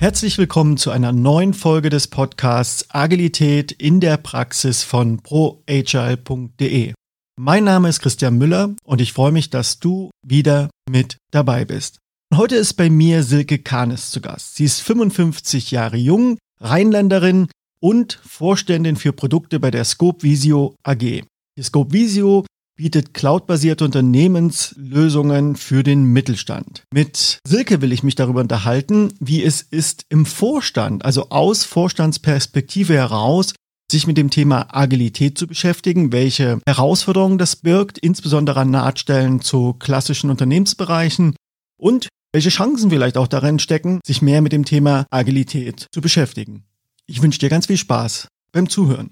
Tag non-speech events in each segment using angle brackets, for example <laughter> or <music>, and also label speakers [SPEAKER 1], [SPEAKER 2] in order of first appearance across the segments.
[SPEAKER 1] Herzlich willkommen zu einer neuen Folge des Podcasts Agilität in der Praxis von proagile.de. Mein Name ist Christian Müller und ich freue mich, dass du wieder mit dabei bist. Heute ist bei mir Silke Kahnes zu Gast. Sie ist 55 Jahre jung, Rheinländerin und Vorständin für Produkte bei der Scope Visio AG. Die Scope Visio bietet cloudbasierte Unternehmenslösungen für den Mittelstand. Mit Silke will ich mich darüber unterhalten, wie es ist im Vorstand, also aus Vorstandsperspektive heraus, sich mit dem Thema Agilität zu beschäftigen, welche Herausforderungen das birgt, insbesondere an Nahtstellen zu klassischen Unternehmensbereichen und welche Chancen vielleicht auch darin stecken, sich mehr mit dem Thema Agilität zu beschäftigen. Ich wünsche dir ganz viel Spaß beim Zuhören.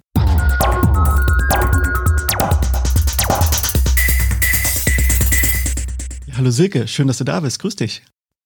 [SPEAKER 1] Hallo Silke, schön, dass du da bist. Grüß dich.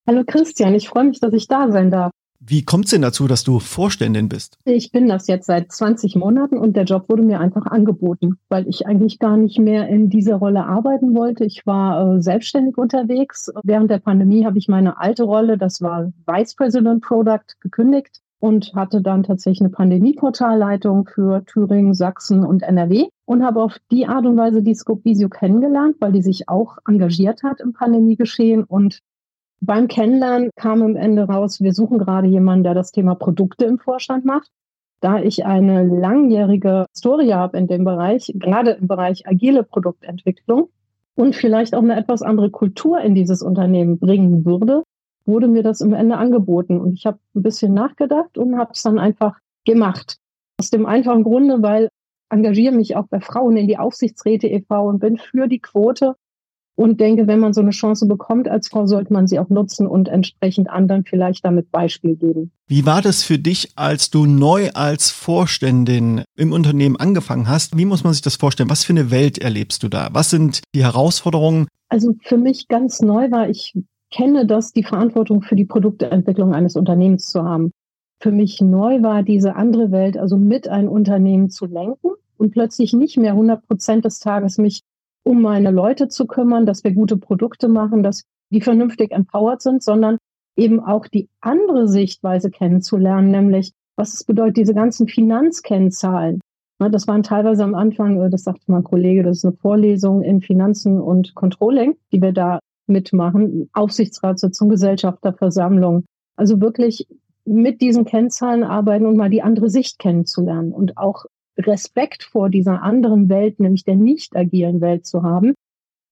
[SPEAKER 2] Hallo Christian, ich freue mich, dass ich da sein darf.
[SPEAKER 1] Wie kommt es denn dazu, dass du Vorständin bist?
[SPEAKER 2] Ich bin das jetzt seit 20 Monaten und der Job wurde mir einfach angeboten, weil ich eigentlich gar nicht mehr in dieser Rolle arbeiten wollte. Ich war äh, selbstständig unterwegs. Während der Pandemie habe ich meine alte Rolle, das war Vice President Product, gekündigt und hatte dann tatsächlich eine Pandemieportalleitung für Thüringen, Sachsen und NRW und habe auf die Art und Weise die Scope Visio kennengelernt, weil die sich auch engagiert hat im Pandemiegeschehen und beim Kennenlernen kam am Ende raus, wir suchen gerade jemanden, der das Thema Produkte im Vorstand macht. Da ich eine langjährige Historie habe in dem Bereich, gerade im Bereich agile Produktentwicklung und vielleicht auch eine etwas andere Kultur in dieses Unternehmen bringen würde, wurde mir das im Ende angeboten. Und ich habe ein bisschen nachgedacht und habe es dann einfach gemacht. Aus dem einfachen Grunde, weil engagiere mich auch bei Frauen in die Aufsichtsräte e.V. und bin für die Quote und denke, wenn man so eine Chance bekommt als Frau, sollte man sie auch nutzen und entsprechend anderen vielleicht damit Beispiel geben.
[SPEAKER 1] Wie war das für dich, als du neu als Vorständin im Unternehmen angefangen hast? Wie muss man sich das vorstellen? Was für eine Welt erlebst du da? Was sind die Herausforderungen?
[SPEAKER 2] Also für mich ganz neu war, ich kenne das, die Verantwortung für die Produktentwicklung eines Unternehmens zu haben. Für mich neu war diese andere Welt, also mit ein Unternehmen zu lenken und plötzlich nicht mehr 100 Prozent des Tages mich um meine Leute zu kümmern, dass wir gute Produkte machen, dass die vernünftig empowered sind, sondern eben auch die andere Sichtweise kennenzulernen, nämlich was es bedeutet, diese ganzen Finanzkennzahlen. Das waren teilweise am Anfang, äh, das sagte mein Kollege, das ist eine Vorlesung in Finanzen und Controlling, die wir da mitmachen, Aufsichtsratssitzung, Gesellschafterversammlung. Also wirklich mit diesen Kennzahlen arbeiten und mal die andere Sicht kennenzulernen und auch Respekt vor dieser anderen Welt, nämlich der nicht agilen Welt zu haben.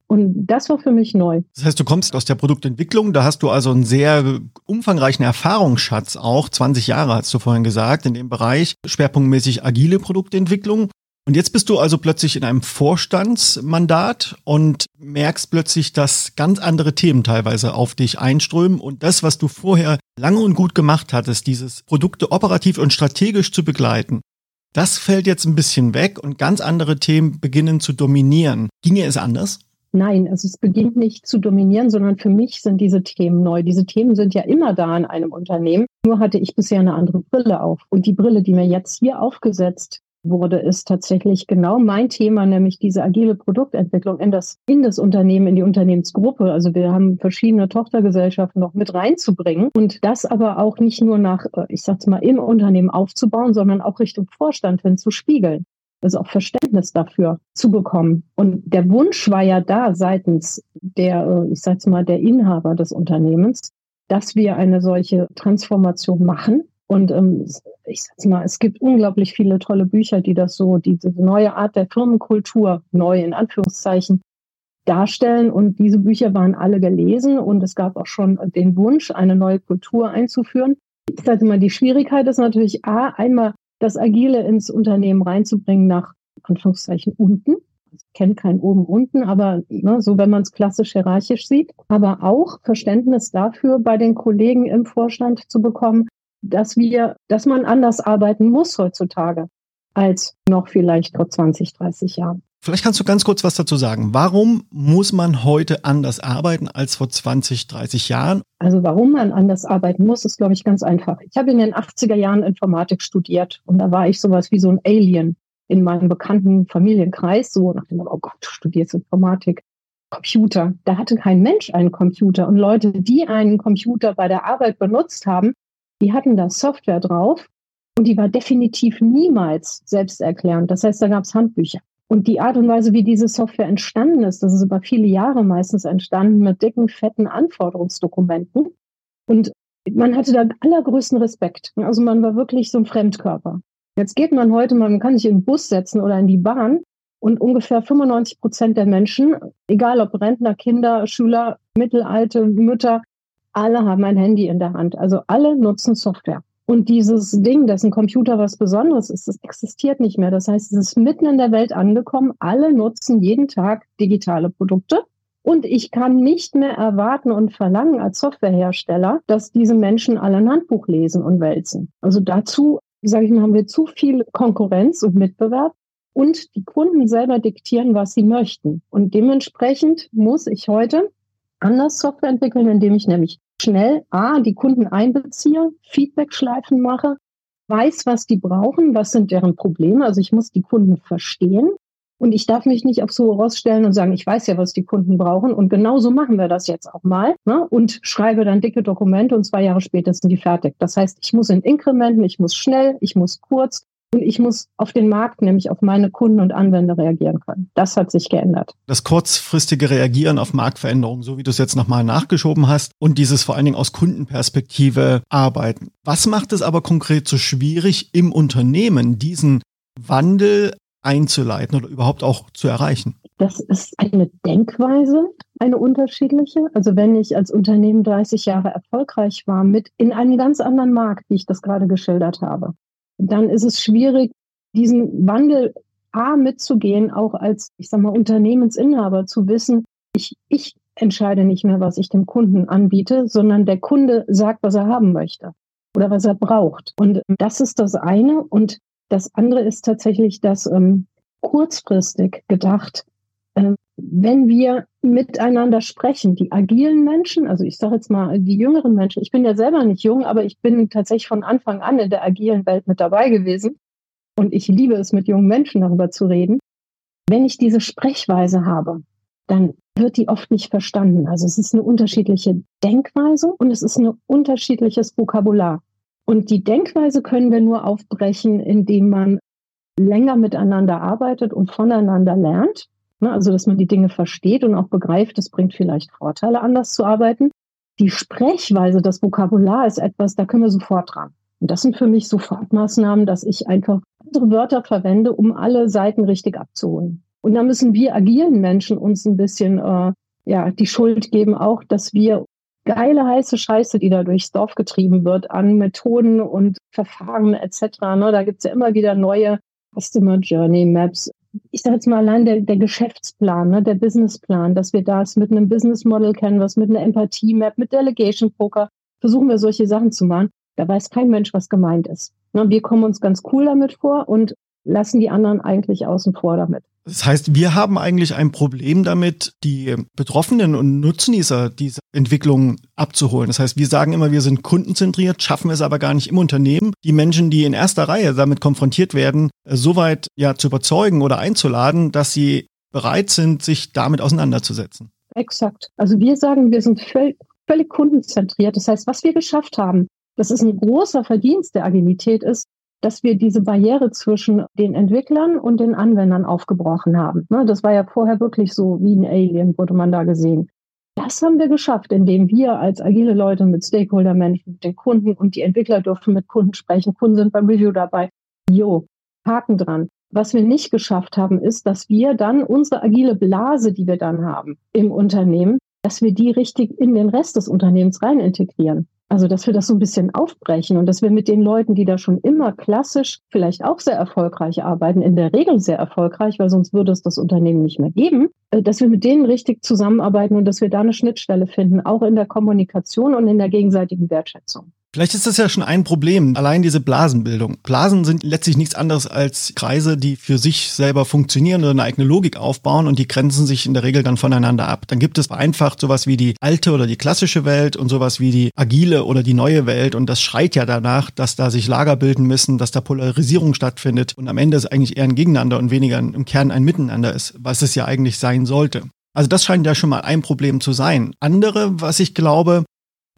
[SPEAKER 2] Und das war für mich neu.
[SPEAKER 1] Das heißt, du kommst aus der Produktentwicklung, da hast du also einen sehr umfangreichen Erfahrungsschatz auch, 20 Jahre hast du vorhin gesagt, in dem Bereich, schwerpunktmäßig agile Produktentwicklung. Und jetzt bist du also plötzlich in einem Vorstandsmandat und merkst plötzlich, dass ganz andere Themen teilweise auf dich einströmen und das, was du vorher lange und gut gemacht hattest, dieses Produkte operativ und strategisch zu begleiten, das fällt jetzt ein bisschen weg und ganz andere Themen beginnen zu dominieren. Ginge es anders?
[SPEAKER 2] Nein, also es beginnt nicht zu dominieren, sondern für mich sind diese Themen neu. Diese Themen sind ja immer da in einem Unternehmen. Nur hatte ich bisher eine andere Brille auf. Und die Brille, die mir jetzt hier aufgesetzt wurde, ist tatsächlich genau mein Thema, nämlich diese agile Produktentwicklung in das, in das Unternehmen, in die Unternehmensgruppe. Also wir haben verschiedene Tochtergesellschaften noch mit reinzubringen und das aber auch nicht nur nach, äh, ich sag's mal, im Unternehmen aufzubauen, sondern auch Richtung Vorstand hin zu spiegeln. Also auch Verständnis dafür zu bekommen. Und der Wunsch war ja da seitens der, äh, ich sag's mal, der Inhaber des Unternehmens, dass wir eine solche Transformation machen und ähm, ich sag's mal, es gibt unglaublich viele tolle Bücher, die das so, diese neue Art der Firmenkultur, neu in Anführungszeichen, darstellen. Und diese Bücher waren alle gelesen und es gab auch schon den Wunsch, eine neue Kultur einzuführen. Ich sage mal, die Schwierigkeit ist natürlich A, einmal das Agile ins Unternehmen reinzubringen nach Anführungszeichen unten. Ich kenne kein oben unten, aber ne, so wenn man es klassisch hierarchisch sieht, aber auch Verständnis dafür bei den Kollegen im Vorstand zu bekommen, dass wir, dass man anders arbeiten muss heutzutage als noch vielleicht vor 20, 30 Jahren.
[SPEAKER 1] Vielleicht kannst du ganz kurz was dazu sagen. Warum muss man heute anders arbeiten als vor 20, 30 Jahren?
[SPEAKER 2] Also warum man anders arbeiten muss, ist, glaube ich, ganz einfach. Ich habe in den 80er Jahren Informatik studiert und da war ich sowas wie so ein Alien in meinem bekannten Familienkreis, so nach dem, oh Gott, du studierst Informatik. Computer. Da hatte kein Mensch einen Computer. Und Leute, die einen Computer bei der Arbeit benutzt haben, die hatten da Software drauf und die war definitiv niemals selbsterklärend. Das heißt, da gab es Handbücher. Und die Art und Weise, wie diese Software entstanden ist, das ist über viele Jahre meistens entstanden mit dicken, fetten Anforderungsdokumenten. Und man hatte da allergrößten Respekt. Also man war wirklich so ein Fremdkörper. Jetzt geht man heute, man kann sich in den Bus setzen oder in die Bahn und ungefähr 95 Prozent der Menschen, egal ob Rentner, Kinder, Schüler, Mittelalte, Mütter, alle haben ein Handy in der Hand. Also alle nutzen Software. Und dieses Ding, dass ein Computer was Besonderes ist, das existiert nicht mehr. Das heißt, es ist mitten in der Welt angekommen. Alle nutzen jeden Tag digitale Produkte. Und ich kann nicht mehr erwarten und verlangen als Softwarehersteller, dass diese Menschen alle ein Handbuch lesen und wälzen. Also dazu, sage ich mal, haben wir zu viel Konkurrenz und Mitbewerb und die Kunden selber diktieren, was sie möchten. Und dementsprechend muss ich heute anders Software entwickeln, indem ich nämlich schnell A, die Kunden einbeziehe, Feedback-Schleifen mache, weiß, was die brauchen, was sind deren Probleme. Also ich muss die Kunden verstehen und ich darf mich nicht auf so rausstellen und sagen, ich weiß ja, was die Kunden brauchen. Und genauso machen wir das jetzt auch mal. Ne? Und schreibe dann dicke Dokumente und zwei Jahre später sind die fertig. Das heißt, ich muss in Inkrementen, ich muss schnell, ich muss kurz ich muss auf den Markt, nämlich auf meine Kunden und Anwender reagieren können. Das hat sich geändert.
[SPEAKER 1] Das kurzfristige Reagieren auf Marktveränderungen, so wie du es jetzt nochmal nachgeschoben hast, und dieses vor allen Dingen aus Kundenperspektive arbeiten. Was macht es aber konkret so schwierig im Unternehmen, diesen Wandel einzuleiten oder überhaupt auch zu erreichen?
[SPEAKER 2] Das ist eine Denkweise, eine unterschiedliche. Also wenn ich als Unternehmen 30 Jahre erfolgreich war mit in einem ganz anderen Markt, wie ich das gerade geschildert habe, dann ist es schwierig, diesen Wandel A mitzugehen, auch als, ich sag mal, Unternehmensinhaber zu wissen, ich, ich entscheide nicht mehr, was ich dem Kunden anbiete, sondern der Kunde sagt, was er haben möchte oder was er braucht. Und das ist das eine. Und das andere ist tatsächlich, dass ähm, kurzfristig gedacht, wenn wir miteinander sprechen, die agilen Menschen, also ich sage jetzt mal die jüngeren Menschen, ich bin ja selber nicht jung, aber ich bin tatsächlich von Anfang an in der agilen Welt mit dabei gewesen und ich liebe es, mit jungen Menschen darüber zu reden. Wenn ich diese Sprechweise habe, dann wird die oft nicht verstanden. Also es ist eine unterschiedliche Denkweise und es ist ein unterschiedliches Vokabular. Und die Denkweise können wir nur aufbrechen, indem man länger miteinander arbeitet und voneinander lernt. Ne, also, dass man die Dinge versteht und auch begreift, das bringt vielleicht Vorteile, anders zu arbeiten. Die Sprechweise, das Vokabular ist etwas, da können wir sofort dran. Und das sind für mich Sofortmaßnahmen, dass ich einfach andere Wörter verwende, um alle Seiten richtig abzuholen. Und da müssen wir agilen Menschen uns ein bisschen äh, ja, die Schuld geben, auch, dass wir geile heiße Scheiße, die da durchs Dorf getrieben wird, an Methoden und Verfahren etc. Ne, da gibt's ja immer wieder neue Customer Journey Maps. Ich sage jetzt mal allein der, der Geschäftsplan, ne, der Businessplan, dass wir das mit einem Business Model kennen, was mit einer Empathie Map, mit Delegation Poker, versuchen wir solche Sachen zu machen. Da weiß kein Mensch, was gemeint ist. Ne, wir kommen uns ganz cool damit vor und lassen die anderen eigentlich außen vor damit.
[SPEAKER 1] Das heißt, wir haben eigentlich ein Problem damit, die Betroffenen und Nutznießer dieser Entwicklung abzuholen. Das heißt, wir sagen immer, wir sind kundenzentriert, schaffen es aber gar nicht im Unternehmen, die Menschen, die in erster Reihe damit konfrontiert werden, soweit ja zu überzeugen oder einzuladen, dass sie bereit sind, sich damit auseinanderzusetzen.
[SPEAKER 2] Exakt. Also wir sagen, wir sind völlig, völlig kundenzentriert. Das heißt, was wir geschafft haben, das ist ein großer Verdienst der Agilität ist, dass wir diese Barriere zwischen den Entwicklern und den Anwendern aufgebrochen haben. Ne, das war ja vorher wirklich so wie ein Alien, wurde man da gesehen. Das haben wir geschafft, indem wir als agile Leute mit Stakeholder-Menschen, mit den Kunden und die Entwickler durften mit Kunden sprechen. Kunden sind beim Review dabei. Jo, Haken dran. Was wir nicht geschafft haben, ist, dass wir dann unsere agile Blase, die wir dann haben im Unternehmen, dass wir die richtig in den Rest des Unternehmens rein integrieren. Also, dass wir das so ein bisschen aufbrechen und dass wir mit den Leuten, die da schon immer klassisch vielleicht auch sehr erfolgreich arbeiten, in der Regel sehr erfolgreich, weil sonst würde es das Unternehmen nicht mehr geben, äh, dass wir mit denen richtig zusammenarbeiten und dass wir da eine Schnittstelle finden, auch in der Kommunikation und in der gegenseitigen Wertschätzung.
[SPEAKER 1] Vielleicht ist das ja schon ein Problem, allein diese Blasenbildung. Blasen sind letztlich nichts anderes als Kreise, die für sich selber funktionieren oder eine eigene Logik aufbauen und die grenzen sich in der Regel dann voneinander ab. Dann gibt es vereinfacht sowas wie die alte oder die klassische Welt und sowas wie die agile oder die neue Welt und das schreit ja danach, dass da sich Lager bilden müssen, dass da Polarisierung stattfindet und am Ende es eigentlich eher ein Gegeneinander und weniger im Kern ein Miteinander ist, was es ja eigentlich sein sollte. Also das scheint ja schon mal ein Problem zu sein. Andere, was ich glaube,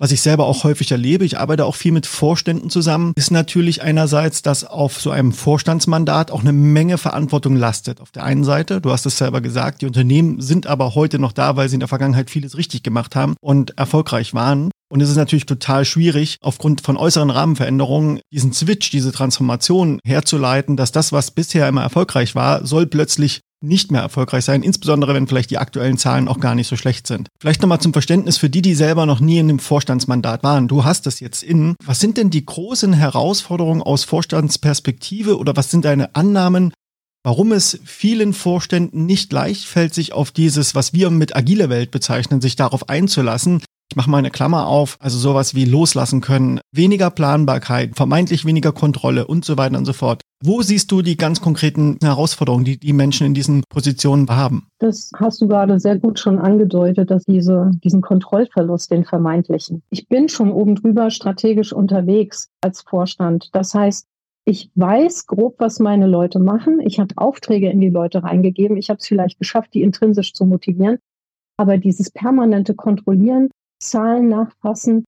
[SPEAKER 1] was ich selber auch häufig erlebe, ich arbeite auch viel mit Vorständen zusammen, ist natürlich einerseits, dass auf so einem Vorstandsmandat auch eine Menge Verantwortung lastet. Auf der einen Seite, du hast es selber gesagt, die Unternehmen sind aber heute noch da, weil sie in der Vergangenheit vieles richtig gemacht haben und erfolgreich waren. Und es ist natürlich total schwierig, aufgrund von äußeren Rahmenveränderungen diesen Switch, diese Transformation herzuleiten, dass das, was bisher immer erfolgreich war, soll plötzlich nicht mehr erfolgreich sein, insbesondere wenn vielleicht die aktuellen Zahlen auch gar nicht so schlecht sind. Vielleicht nochmal zum Verständnis für die, die selber noch nie in dem Vorstandsmandat waren. Du hast das jetzt in. Was sind denn die großen Herausforderungen aus Vorstandsperspektive oder was sind deine Annahmen, warum es vielen Vorständen nicht leicht fällt, sich auf dieses, was wir mit agile Welt bezeichnen, sich darauf einzulassen, ich mache mal eine Klammer auf, also sowas wie loslassen können, weniger Planbarkeit, vermeintlich weniger Kontrolle und so weiter und so fort. Wo siehst du die ganz konkreten Herausforderungen, die die Menschen in diesen Positionen haben?
[SPEAKER 2] Das hast du gerade sehr gut schon angedeutet, dass diese, diesen Kontrollverlust, den vermeintlichen. Ich bin schon oben drüber strategisch unterwegs als Vorstand. Das heißt, ich weiß grob, was meine Leute machen. Ich habe Aufträge in die Leute reingegeben. Ich habe es vielleicht geschafft, die intrinsisch zu motivieren. Aber dieses permanente Kontrollieren Zahlen nachfassen,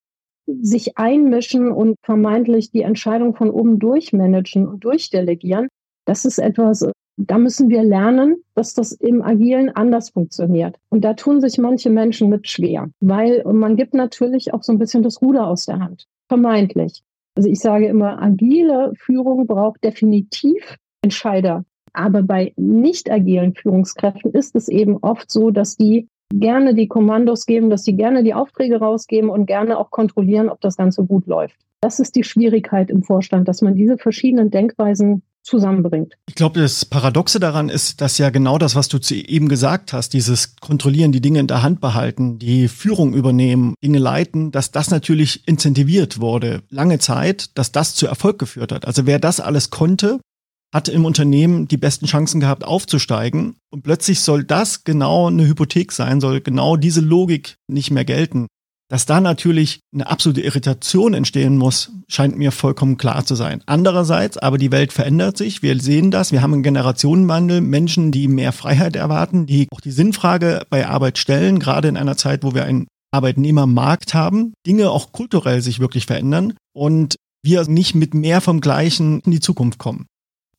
[SPEAKER 2] sich einmischen und vermeintlich die Entscheidung von oben durchmanagen und durchdelegieren, das ist etwas, da müssen wir lernen, dass das im Agilen anders funktioniert. Und da tun sich manche Menschen mit schwer, weil man gibt natürlich auch so ein bisschen das Ruder aus der Hand. Vermeintlich. Also ich sage immer, agile Führung braucht definitiv Entscheider. Aber bei nicht agilen Führungskräften ist es eben oft so, dass die gerne die Kommandos geben, dass sie gerne die Aufträge rausgeben und gerne auch kontrollieren, ob das Ganze gut läuft. Das ist die Schwierigkeit im Vorstand, dass man diese verschiedenen Denkweisen zusammenbringt.
[SPEAKER 1] Ich glaube, das Paradoxe daran ist, dass ja genau das, was du eben gesagt hast, dieses Kontrollieren, die Dinge in der Hand behalten, die Führung übernehmen, Dinge leiten, dass das natürlich incentiviert wurde, lange Zeit, dass das zu Erfolg geführt hat. Also wer das alles konnte, hat im Unternehmen die besten Chancen gehabt, aufzusteigen. Und plötzlich soll das genau eine Hypothek sein, soll genau diese Logik nicht mehr gelten. Dass da natürlich eine absolute Irritation entstehen muss, scheint mir vollkommen klar zu sein. Andererseits, aber die Welt verändert sich. Wir sehen das. Wir haben einen Generationenwandel. Menschen, die mehr Freiheit erwarten, die auch die Sinnfrage bei Arbeit stellen, gerade in einer Zeit, wo wir einen Arbeitnehmermarkt haben, Dinge auch kulturell sich wirklich verändern und wir nicht mit mehr vom Gleichen in die Zukunft kommen.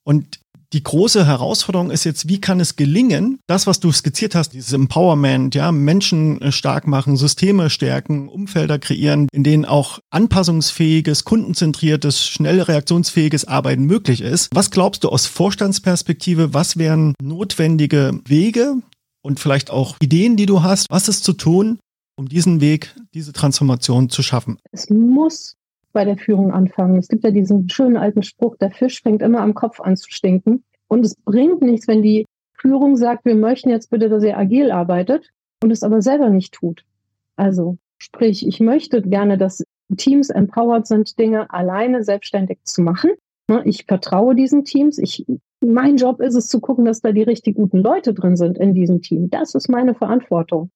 [SPEAKER 1] Und die große Herausforderung ist jetzt, wie kann es gelingen, das, was du skizziert hast, dieses Empowerment, ja, Menschen äh, stark machen, Systeme stärken, Umfelder kreieren, in denen auch anpassungsfähiges, kundenzentriertes, schnell reaktionsfähiges Arbeiten möglich ist. Was glaubst du aus Vorstandsperspektive, was wären notwendige Wege und vielleicht auch Ideen, die du hast? Was ist zu tun, um diesen Weg, diese Transformation zu schaffen?
[SPEAKER 2] Es muss bei der Führung anfangen. Es gibt ja diesen schönen alten Spruch, der Fisch fängt immer am Kopf an zu stinken. Und es bringt nichts, wenn die Führung sagt, wir möchten jetzt bitte, dass ihr agil arbeitet und es aber selber nicht tut. Also sprich, ich möchte gerne, dass Teams empowered sind, Dinge alleine selbstständig zu machen. Ne, ich vertraue diesen Teams. Ich, mein Job ist es zu gucken, dass da die richtig guten Leute drin sind in diesem Team. Das ist meine Verantwortung.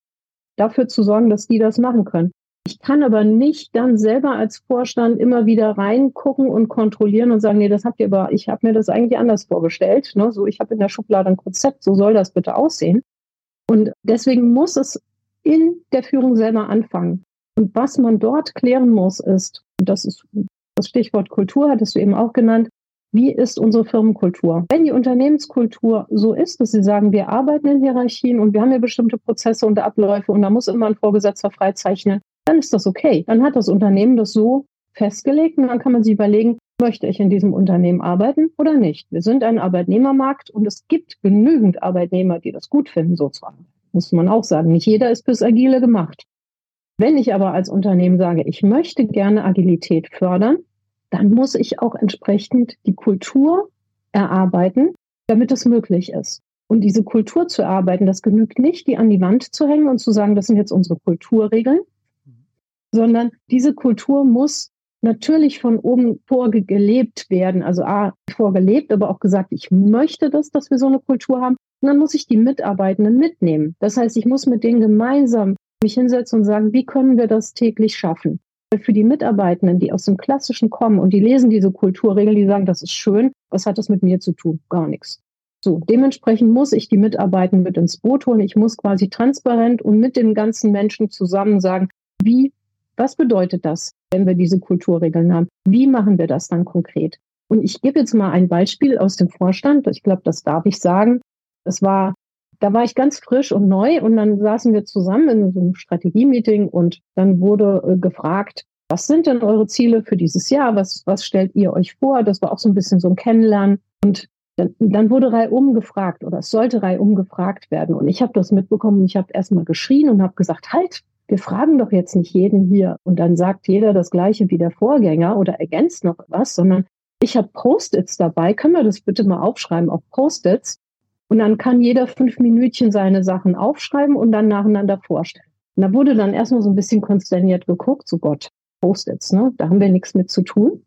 [SPEAKER 2] Dafür zu sorgen, dass die das machen können. Ich kann aber nicht dann selber als Vorstand immer wieder reingucken und kontrollieren und sagen, nee, das habt ihr aber, ich habe mir das eigentlich anders vorgestellt. Ne? So, ich habe in der Schublade ein Konzept, so soll das bitte aussehen. Und deswegen muss es in der Führung selber anfangen. Und was man dort klären muss, ist, und das ist das Stichwort Kultur, hattest du eben auch genannt, wie ist unsere Firmenkultur? Wenn die Unternehmenskultur so ist, dass sie sagen, wir arbeiten in Hierarchien und wir haben ja bestimmte Prozesse und Abläufe und da muss immer ein Vorgesetzter freizeichnen, dann ist das okay. Dann hat das Unternehmen das so festgelegt und dann kann man sich überlegen, möchte ich in diesem Unternehmen arbeiten oder nicht. Wir sind ein Arbeitnehmermarkt und es gibt genügend Arbeitnehmer, die das gut finden, so zu arbeiten. Muss man auch sagen. Nicht jeder ist bis Agile gemacht. Wenn ich aber als Unternehmen sage, ich möchte gerne Agilität fördern, dann muss ich auch entsprechend die Kultur erarbeiten, damit es möglich ist. Und diese Kultur zu erarbeiten, das genügt nicht, die an die Wand zu hängen und zu sagen, das sind jetzt unsere Kulturregeln, sondern diese Kultur muss natürlich von oben vorgelebt werden. Also A, vorgelebt, aber auch gesagt, ich möchte das, dass wir so eine Kultur haben. Und dann muss ich die Mitarbeitenden mitnehmen. Das heißt, ich muss mit denen gemeinsam mich hinsetzen und sagen, wie können wir das täglich schaffen? Weil für die Mitarbeitenden, die aus dem Klassischen kommen und die lesen diese Kulturregeln, die sagen, das ist schön, was hat das mit mir zu tun? Gar nichts. So, dementsprechend muss ich die Mitarbeitenden mit ins Boot holen. Ich muss quasi transparent und mit den ganzen Menschen zusammen sagen, wie Was bedeutet das, wenn wir diese Kulturregeln haben? Wie machen wir das dann konkret? Und ich gebe jetzt mal ein Beispiel aus dem Vorstand. Ich glaube, das darf ich sagen. Es war, da war ich ganz frisch und neu und dann saßen wir zusammen in so einem Strategie-Meeting und dann wurde äh, gefragt, was sind denn eure Ziele für dieses Jahr? Was, was stellt ihr euch vor? Das war auch so ein bisschen so ein Kennenlernen. Und dann, dann wurde reihum gefragt oder es sollte reihum gefragt werden. Und ich habe das mitbekommen und ich habe erstmal geschrien und habe gesagt, halt, wir fragen doch jetzt nicht jeden hier und dann sagt jeder das gleiche wie der Vorgänger oder ergänzt noch was, sondern ich habe Post-its dabei. Können wir das bitte mal aufschreiben auf Post-its? Und dann kann jeder fünf Minütchen seine Sachen aufschreiben und dann nacheinander vorstellen. Und da wurde dann erstmal so ein bisschen konsterniert geguckt, so Gott, Post-its, ne? Da haben wir nichts mit zu tun.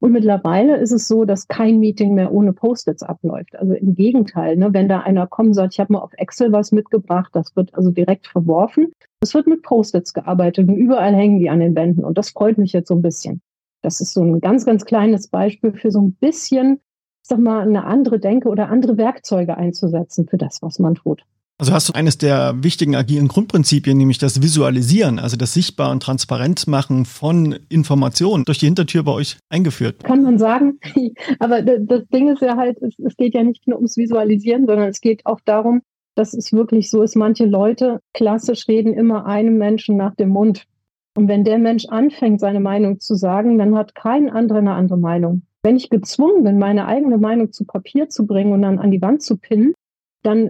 [SPEAKER 2] Und mittlerweile ist es so, dass kein Meeting mehr ohne Post-its abläuft. Also im Gegenteil, ne, wenn da einer kommt und sagt, ich habe mal auf Excel was mitgebracht, das wird also direkt verworfen. Es wird mit Post-its gearbeitet und überall hängen die an den Wänden. Und das freut mich jetzt so ein bisschen. Das ist so ein ganz, ganz kleines Beispiel für so ein bisschen, ich sag mal, eine andere Denke oder andere Werkzeuge einzusetzen für das, was man tut.
[SPEAKER 1] Also hast du eines der wichtigen agilen Grundprinzipien, nämlich das Visualisieren, also das Sichtbar und Transparent machen von Informationen durch die Hintertür bei euch eingeführt.
[SPEAKER 2] Kann man sagen. <laughs> Aber das Ding ist ja halt, es, es geht ja nicht nur ums Visualisieren, sondern es geht auch darum, dass es wirklich so ist, manche Leute klassisch reden immer einem Menschen nach dem Mund. Und wenn der Mensch anfängt, seine Meinung zu sagen, dann hat kein anderer eine andere Meinung. Wenn ich gezwungen bin, meine eigene Meinung zu Papier zu bringen und dann an die Wand zu pinnen, dann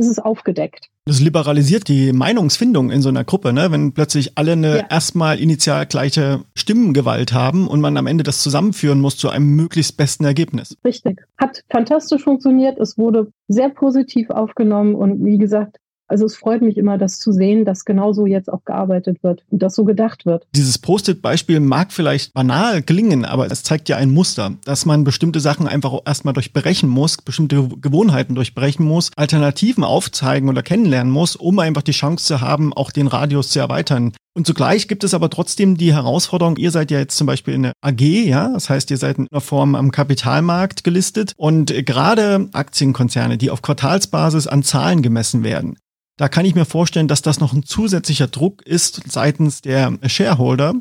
[SPEAKER 2] ist es aufgedeckt.
[SPEAKER 1] Das liberalisiert die Meinungsfindung in so einer Gruppe, ne? wenn plötzlich alle eine ja. erstmal initial gleiche Stimmengewalt haben und man am Ende das zusammenführen muss zu einem möglichst besten Ergebnis.
[SPEAKER 2] Richtig. Hat fantastisch funktioniert. Es wurde sehr positiv aufgenommen und wie gesagt, also es freut mich immer, das zu sehen, dass genauso jetzt auch gearbeitet wird und dass so gedacht wird.
[SPEAKER 1] Dieses Post-it-Beispiel mag vielleicht banal klingen, aber es zeigt ja ein Muster, dass man bestimmte Sachen einfach erstmal durchbrechen muss, bestimmte Gewohnheiten durchbrechen muss, Alternativen aufzeigen oder kennenlernen muss, um einfach die Chance zu haben, auch den Radius zu erweitern. Und zugleich gibt es aber trotzdem die Herausforderung, ihr seid ja jetzt zum Beispiel in der AG, ja, das heißt, ihr seid in einer Form am Kapitalmarkt gelistet und gerade Aktienkonzerne, die auf Quartalsbasis an Zahlen gemessen werden, da kann ich mir vorstellen, dass das noch ein zusätzlicher Druck ist seitens der Shareholder,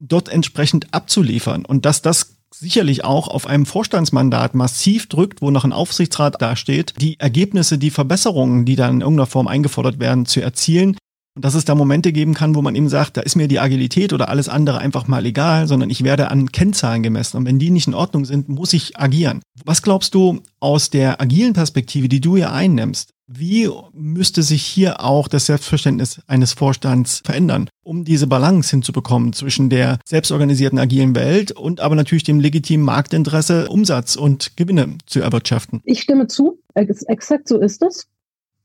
[SPEAKER 1] dort entsprechend abzuliefern und dass das sicherlich auch auf einem Vorstandsmandat massiv drückt, wo noch ein Aufsichtsrat dasteht, die Ergebnisse, die Verbesserungen, die dann in irgendeiner Form eingefordert werden, zu erzielen. Und dass es da Momente geben kann, wo man eben sagt, da ist mir die Agilität oder alles andere einfach mal egal, sondern ich werde an Kennzahlen gemessen. Und wenn die nicht in Ordnung sind, muss ich agieren. Was glaubst du aus der agilen Perspektive, die du hier einnimmst? Wie müsste sich hier auch das Selbstverständnis eines Vorstands verändern, um diese Balance hinzubekommen zwischen der selbstorganisierten agilen Welt und aber natürlich dem legitimen Marktinteresse, Umsatz und Gewinne zu erwirtschaften?
[SPEAKER 2] Ich stimme zu. Exakt so ist es.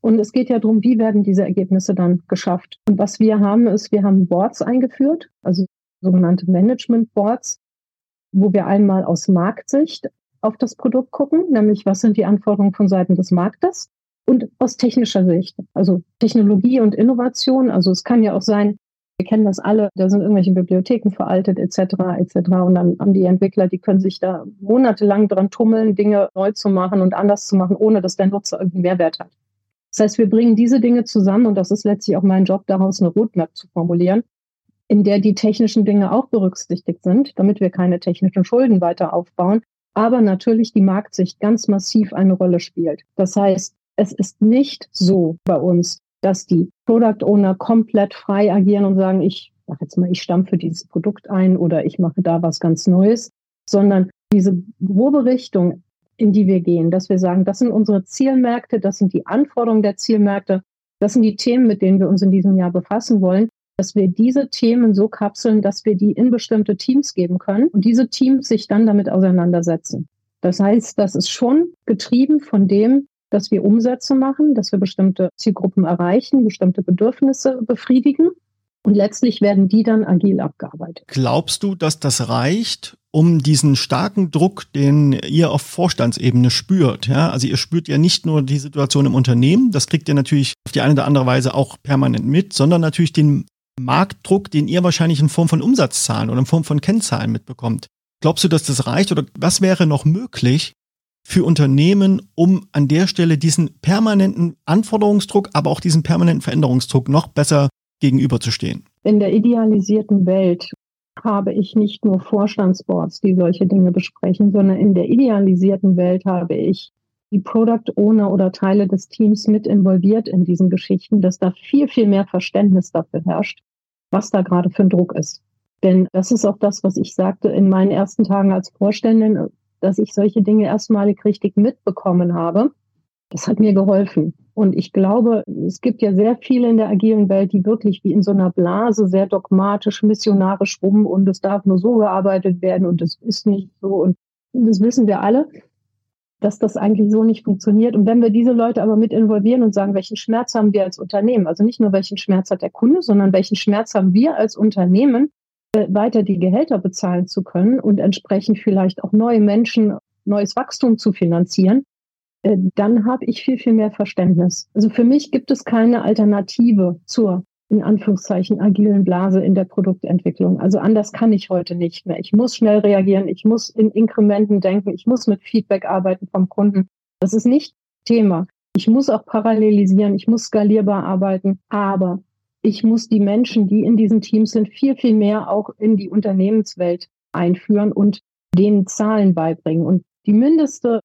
[SPEAKER 2] Und es geht ja darum, wie werden diese Ergebnisse dann geschafft. Und was wir haben, ist, wir haben Boards eingeführt, also sogenannte Management Boards, wo wir einmal aus Marktsicht auf das Produkt gucken, nämlich was sind die Anforderungen von Seiten des Marktes und aus technischer Sicht, also Technologie und Innovation. Also es kann ja auch sein, wir kennen das alle, da sind irgendwelche Bibliotheken veraltet etc. etc. Und dann haben die Entwickler, die können sich da monatelang dran tummeln, Dinge neu zu machen und anders zu machen, ohne dass der Nutzer irgendeinen Mehrwert hat. Das heißt, wir bringen diese Dinge zusammen und das ist letztlich auch mein Job, daraus eine Roadmap zu formulieren, in der die technischen Dinge auch berücksichtigt sind, damit wir keine technischen Schulden weiter aufbauen, aber natürlich die Marktsicht ganz massiv eine Rolle spielt. Das heißt, es ist nicht so bei uns, dass die Product Owner komplett frei agieren und sagen, ich sag jetzt mal, ich stampfe dieses Produkt ein oder ich mache da was ganz Neues, sondern diese grobe Richtung, in die wir gehen, dass wir sagen, das sind unsere Zielmärkte, das sind die Anforderungen der Zielmärkte, das sind die Themen, mit denen wir uns in diesem Jahr befassen wollen, dass wir diese Themen so kapseln, dass wir die in bestimmte Teams geben können und diese Teams sich dann damit auseinandersetzen. Das heißt, das ist schon getrieben von dem, dass wir Umsätze machen, dass wir bestimmte Zielgruppen erreichen, bestimmte Bedürfnisse befriedigen. Und letztlich werden die dann agil abgearbeitet.
[SPEAKER 1] Glaubst du, dass das reicht, um diesen starken Druck, den ihr auf Vorstandsebene spürt? Ja, also ihr spürt ja nicht nur die Situation im Unternehmen, das kriegt ihr natürlich auf die eine oder andere Weise auch permanent mit, sondern natürlich den Marktdruck, den ihr wahrscheinlich in Form von Umsatzzahlen oder in Form von Kennzahlen mitbekommt. Glaubst du, dass das reicht oder was wäre noch möglich, für Unternehmen, um an der Stelle diesen permanenten Anforderungsdruck, aber auch diesen permanenten Veränderungsdruck noch besser gegenüberzustehen?
[SPEAKER 2] In der idealisierten Welt habe ich nicht nur Vorstandsboards, die solche Dinge besprechen, sondern in der idealisierten Welt habe ich die Product Owner oder Teile des Teams mit involviert in diesen Geschichten, dass da viel, viel mehr Verständnis dafür herrscht, was da gerade für ein Druck ist. Denn das ist auch das, was ich sagte in meinen ersten Tagen als Vorständin, dass ich solche Dinge erstmalig richtig mitbekommen habe. Das hat mir geholfen. Und ich glaube, es gibt ja sehr viele in der agilen Welt, die wirklich wie in so einer Blase sehr dogmatisch, missionarisch rum und es darf nur so gearbeitet werden und es ist nicht so. Und das wissen wir alle, dass das eigentlich so nicht funktioniert. Und wenn wir diese Leute aber mit involvieren und sagen, welchen Schmerz haben wir als Unternehmen, also nicht nur welchen Schmerz hat der Kunde, sondern welchen Schmerz haben wir als Unternehmen, weiter die Gehälter bezahlen zu können und entsprechend vielleicht auch neue Menschen, neues Wachstum zu finanzieren, äh, dann habe ich viel, viel mehr Verständnis. Also für mich gibt es keine Alternative zur in Anführungszeichen agilen Blase in der Produktentwicklung. Also anders kann ich heute nicht mehr. Ich muss schnell reagieren, ich muss in Inkrementen denken, ich muss mit Feedback arbeiten vom Kunden. Das ist nicht Thema. Ich muss auch parallelisieren, ich muss skalierbar arbeiten, aber ich muss die Menschen, die in diesen Teams sind, viel, viel mehr auch in die Unternehmenswelt einführen und denen Zahlen beibringen. Und die mindeste,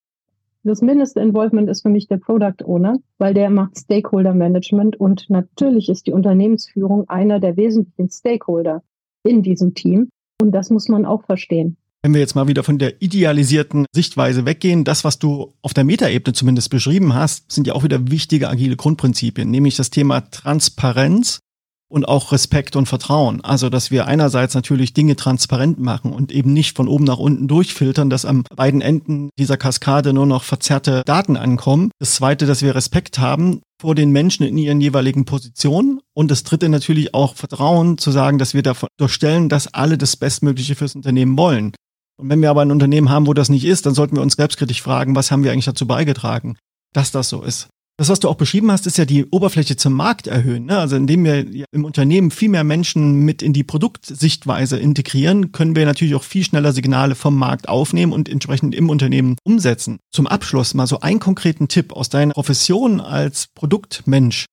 [SPEAKER 2] das mindeste Involvement ist für mich der Product Owner, weil der macht Stakeholder Management und natürlich ist die Unternehmensführung einer der wesentlichen Stakeholder in diesem Team. Und das muss man auch verstehen.
[SPEAKER 1] Wenn wir jetzt mal wieder von der idealisierten Sichtweise weggehen, das, was du auf der Metaebene zumindest beschrieben hast, sind ja auch wieder wichtige agile Grundprinzipien, nämlich das Thema Transparenz und auch Respekt und Vertrauen. Also, dass wir einerseits natürlich Dinge transparent machen und eben nicht von oben nach unten durchfiltern, dass am beiden Enden dieser Kaskade nur noch verzerrte Daten ankommen. Das zweite, dass wir Respekt haben vor den Menschen in ihren jeweiligen Positionen. Und das dritte natürlich auch Vertrauen zu sagen, dass wir davon durchstellen, dass alle das Bestmögliche fürs Unternehmen wollen. Und wenn wir aber ein Unternehmen haben, wo das nicht ist, dann sollten wir uns selbstkritisch fragen, was haben wir eigentlich dazu beigetragen, dass das so ist. Das, was du auch beschrieben hast, ist ja die Oberfläche zum Markt erhöhen. Ne? Also indem wir im Unternehmen viel mehr Menschen mit in die Produktsichtweise integrieren, können wir natürlich auch viel schneller Signale vom Markt aufnehmen und entsprechend im Unternehmen umsetzen. Zum Abschluss mal so einen konkreten Tipp aus deiner Profession als Produktmensch.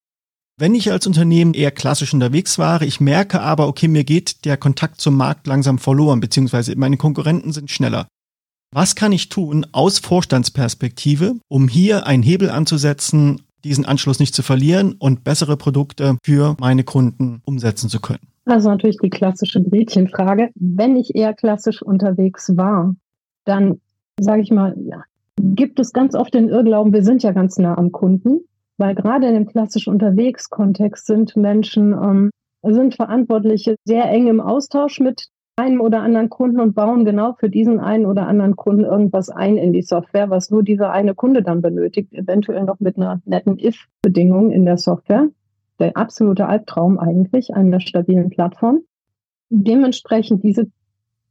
[SPEAKER 1] Wenn ich als Unternehmen eher klassisch unterwegs war, ich merke aber, okay, mir geht der Kontakt zum Markt langsam verloren, beziehungsweise meine Konkurrenten sind schneller. Was kann ich tun aus Vorstandsperspektive, um hier einen Hebel anzusetzen, diesen Anschluss nicht zu verlieren und bessere Produkte für meine Kunden umsetzen zu können?
[SPEAKER 2] Also natürlich die klassische Gretchenfrage. Wenn ich eher klassisch unterwegs war, dann sage ich mal, gibt es ganz oft den Irrglauben, wir sind ja ganz nah am Kunden, weil gerade in dem klassisch unterwegs Kontext sind Menschen, ähm, sind Verantwortliche sehr eng im Austausch mit einem oder anderen Kunden und bauen genau für diesen einen oder anderen Kunden irgendwas ein in die Software, was nur dieser eine Kunde dann benötigt, eventuell noch mit einer netten If-Bedingung in der Software. Der absolute Albtraum eigentlich einer stabilen Plattform. Dementsprechend diese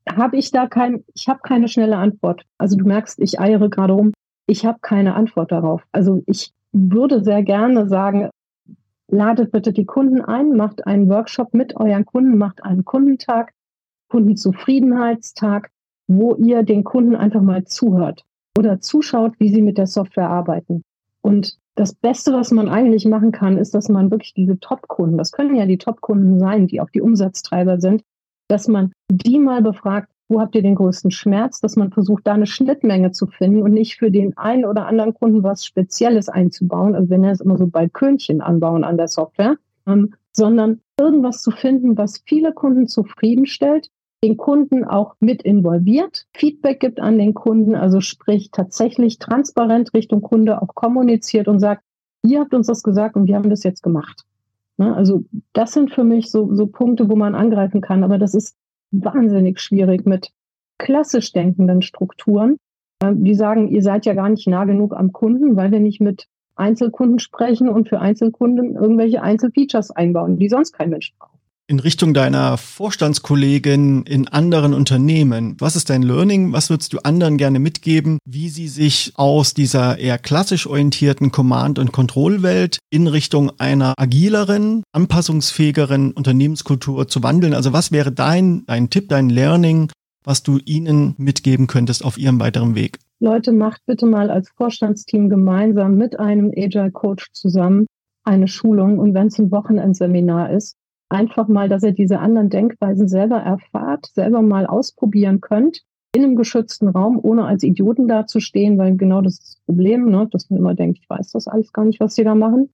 [SPEAKER 2] habe ich da kein, ich habe keine schnelle Antwort. Also du merkst, ich eiere gerade rum. Ich habe keine Antwort darauf. Also ich würde sehr gerne sagen, ladet bitte die Kunden ein, macht einen Workshop mit euren Kunden, macht einen Kundentag, Kundenzufriedenheitstag, wo ihr den Kunden einfach mal zuhört oder zuschaut, wie sie mit der Software arbeiten. Und das Beste, was man eigentlich machen kann, ist, dass man wirklich diese Top-Kunden, das können ja die Top-Kunden sein, die auch die Umsatztreiber sind, dass man die mal befragt, wo habt ihr den größten Schmerz, dass man versucht, da eine Schnittmenge zu finden und nicht für den einen oder anderen Kunden was Spezielles einzubauen. Also wir nennen es immer so Balkönchen anbauen an der Software, ähm, sondern irgendwas zu finden, was viele Kunden zufriedenstellt den Kunden auch mit involviert, Feedback gibt an den Kunden, also sprich tatsächlich transparent Richtung Kunde auch kommuniziert und sagt, ihr habt uns das gesagt und wir haben das jetzt gemacht. Ne, also das sind für mich so, so Punkte, wo man angreifen kann, aber das ist wahnsinnig schwierig mit klassisch denkenden Strukturen, ähm, die sagen, ihr seid ja gar nicht nah genug am Kunden, weil wir nicht mit Einzelkunden sprechen und für Einzelkunden irgendwelche Einzelfeatures einbauen, die sonst kein Mensch braucht
[SPEAKER 1] in Richtung deiner Vorstandskollegin in anderen Unternehmen. Was ist dein Learning? Was würdest du anderen gerne mitgeben, wie sie sich aus dieser eher klassisch orientierten Command- und Kontrollwelt in Richtung einer agileren, anpassungsfähigeren Unternehmenskultur zu wandeln? Also was wäre dein, dein Tipp, dein Learning, was du ihnen mitgeben könntest auf ihrem weiteren Weg?
[SPEAKER 2] Leute, macht bitte mal als Vorstandsteam gemeinsam mit einem Agile Coach zusammen eine Schulung und wenn es ein Wochenendseminar ist, einfach mal, dass ihr diese anderen Denkweisen selber erfahrt, selber mal ausprobieren könnt in einem geschützten Raum, ohne als Idioten dazustehen, weil genau das ist das Problem, ne, dass man immer denkt, ich weiß das alles gar nicht, was sie da machen.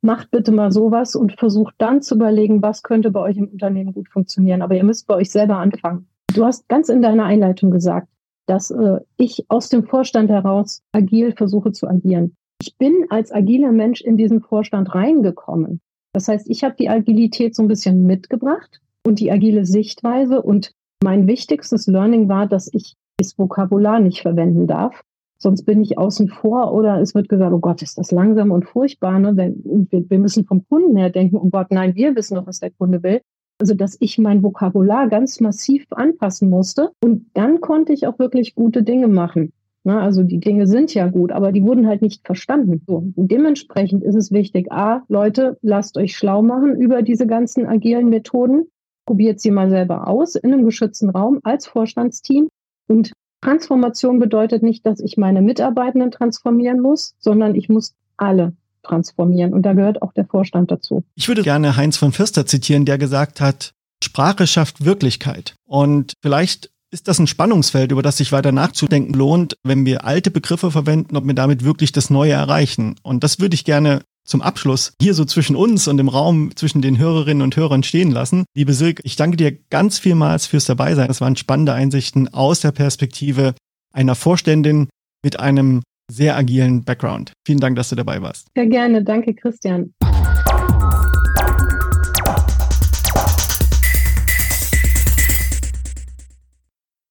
[SPEAKER 2] Macht bitte mal sowas und versucht dann zu überlegen, was könnte bei euch im Unternehmen gut funktionieren. Aber ihr müsst bei euch selber anfangen. Du hast ganz in deiner Einleitung gesagt, dass äh, ich aus dem Vorstand heraus agil versuche zu agieren. Ich bin als agiler Mensch in diesen Vorstand reingekommen. Das heißt, ich habe die Agilität so ein bisschen mitgebracht und die agile Sichtweise. Und mein wichtigstes Learning war, dass ich das Vokabular nicht verwenden darf. Sonst bin ich außen vor oder es wird gesagt, oh Gott, ist das langsam und furchtbar. Ne? Wir, wir müssen vom Kunden her denken, oh Gott, nein, wir wissen doch, was der Kunde will. Also, dass ich mein Vokabular ganz massiv anpassen musste. Und dann konnte ich auch wirklich gute Dinge machen. Ne, also die Dinge sind ja gut, aber die wurden halt nicht verstanden. So. Und dementsprechend ist es wichtig, a, Leute, lasst euch schlau machen über diese ganzen agilen Methoden. Probiert sie mal selber aus in einem geschützten Raum als Vorstandsteam. Und Transformation bedeutet nicht, dass ich meine Mitarbeitenden transformieren muss, sondern ich muss alle transformieren. Und da gehört auch der Vorstand dazu.
[SPEAKER 1] Ich würde gerne Heinz von Fürster zitieren, der gesagt hat, Sprache schafft Wirklichkeit. Und vielleicht ist das ein Spannungsfeld, über das sich weiter nachzudenken lohnt, wenn wir alte Begriffe verwenden, ob wir damit wirklich das Neue erreichen. Und das würde ich gerne zum Abschluss hier so zwischen uns und im Raum zwischen den Hörerinnen und Hörern stehen lassen. Liebe Silke, ich danke dir ganz vielmals fürs Dabeisein. Das waren spannende Einsichten aus der Perspektive einer Vorständin mit einem sehr agilen Background. Vielen Dank, dass du dabei warst.
[SPEAKER 2] Sehr gerne. Danke, Christian.